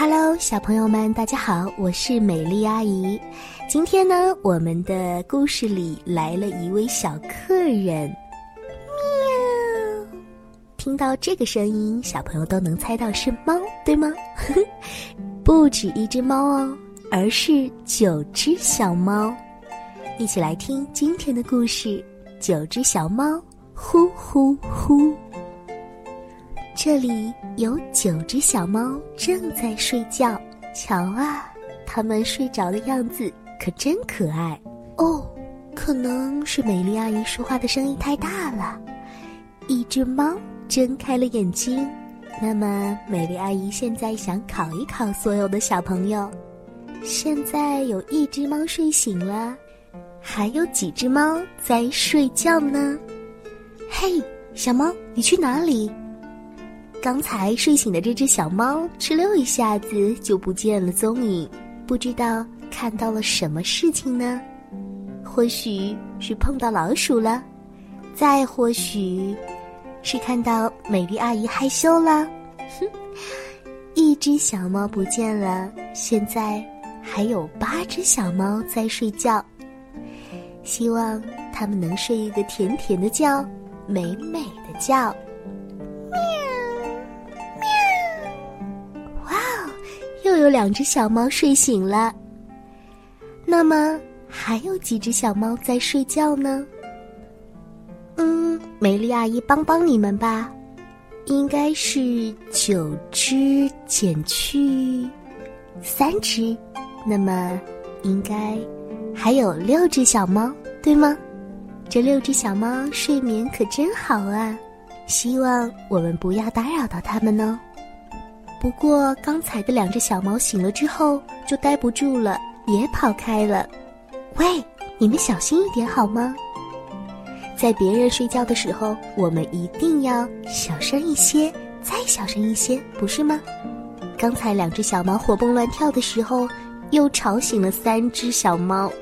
Hello，小朋友们，大家好，我是美丽阿姨。今天呢，我们的故事里来了一位小客人。喵！听到这个声音，小朋友都能猜到是猫，对吗？不止一只猫哦，而是九只小猫。一起来听今天的故事：九只小猫，呼呼呼。这里有九只小猫正在睡觉，瞧啊，它们睡着的样子可真可爱哦。可能是美丽阿姨说话的声音太大了。一只猫睁开了眼睛，那么美丽阿姨现在想考一考所有的小朋友：现在有一只猫睡醒了，还有几只猫在睡觉呢？嘿，小猫，你去哪里？刚才睡醒的这只小猫，哧溜一下子就不见了踪影，不知道看到了什么事情呢？或许是碰到老鼠了，再或许是看到美丽阿姨害羞了。哼，一只小猫不见了，现在还有八只小猫在睡觉。希望它们能睡一个甜甜的觉，美美的觉。两只小猫睡醒了。那么还有几只小猫在睡觉呢？嗯，美丽阿姨帮帮你们吧，应该是九只减去三只，那么应该还有六只小猫，对吗？这六只小猫睡眠可真好啊，希望我们不要打扰到它们哦。不过，刚才的两只小猫醒了之后就待不住了，也跑开了。喂，你们小心一点好吗？在别人睡觉的时候，我们一定要小声一些，再小声一些，不是吗？刚才两只小猫活蹦乱跳的时候，又吵醒了三只小猫。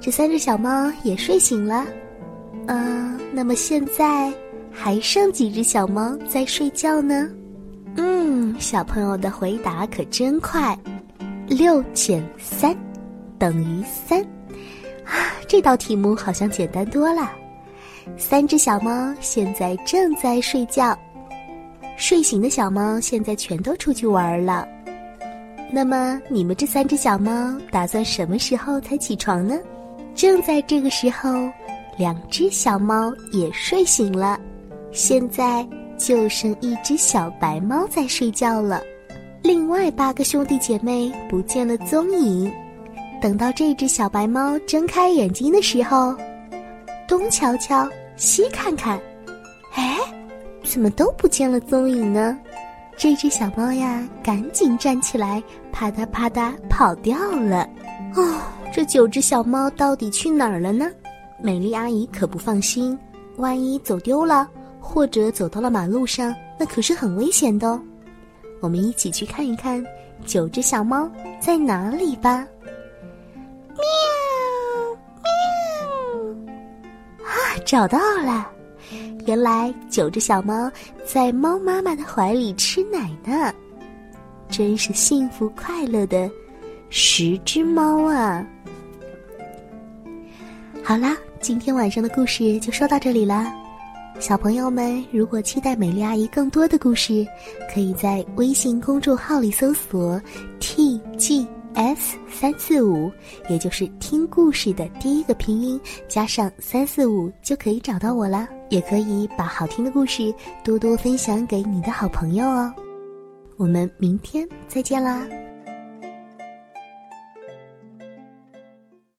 这三只小猫也睡醒了。嗯，那么现在还剩几只小猫在睡觉呢？小朋友的回答可真快，六减三等于三啊！这道题目好像简单多了。三只小猫现在正在睡觉，睡醒的小猫现在全都出去玩了。那么你们这三只小猫打算什么时候才起床呢？正在这个时候，两只小猫也睡醒了，现在。就剩一只小白猫在睡觉了，另外八个兄弟姐妹不见了踪影。等到这只小白猫睁开眼睛的时候，东瞧瞧，西看看，哎，怎么都不见了踪影呢？这只小猫呀，赶紧站起来，啪嗒啪嗒跑掉了。哦，这九只小猫到底去哪儿了呢？美丽阿姨可不放心，万一走丢了。或者走到了马路上，那可是很危险的哦。我们一起去看一看九只小猫在哪里吧。喵喵！啊，找到了！原来九只小猫在猫妈妈的怀里吃奶呢，真是幸福快乐的十只猫啊！好啦，今天晚上的故事就说到这里啦。小朋友们，如果期待美丽阿姨更多的故事，可以在微信公众号里搜索 “tgs 三四五”，也就是听故事的第一个拼音加上三四五，就可以找到我了。也可以把好听的故事多多分享给你的好朋友哦。我们明天再见啦！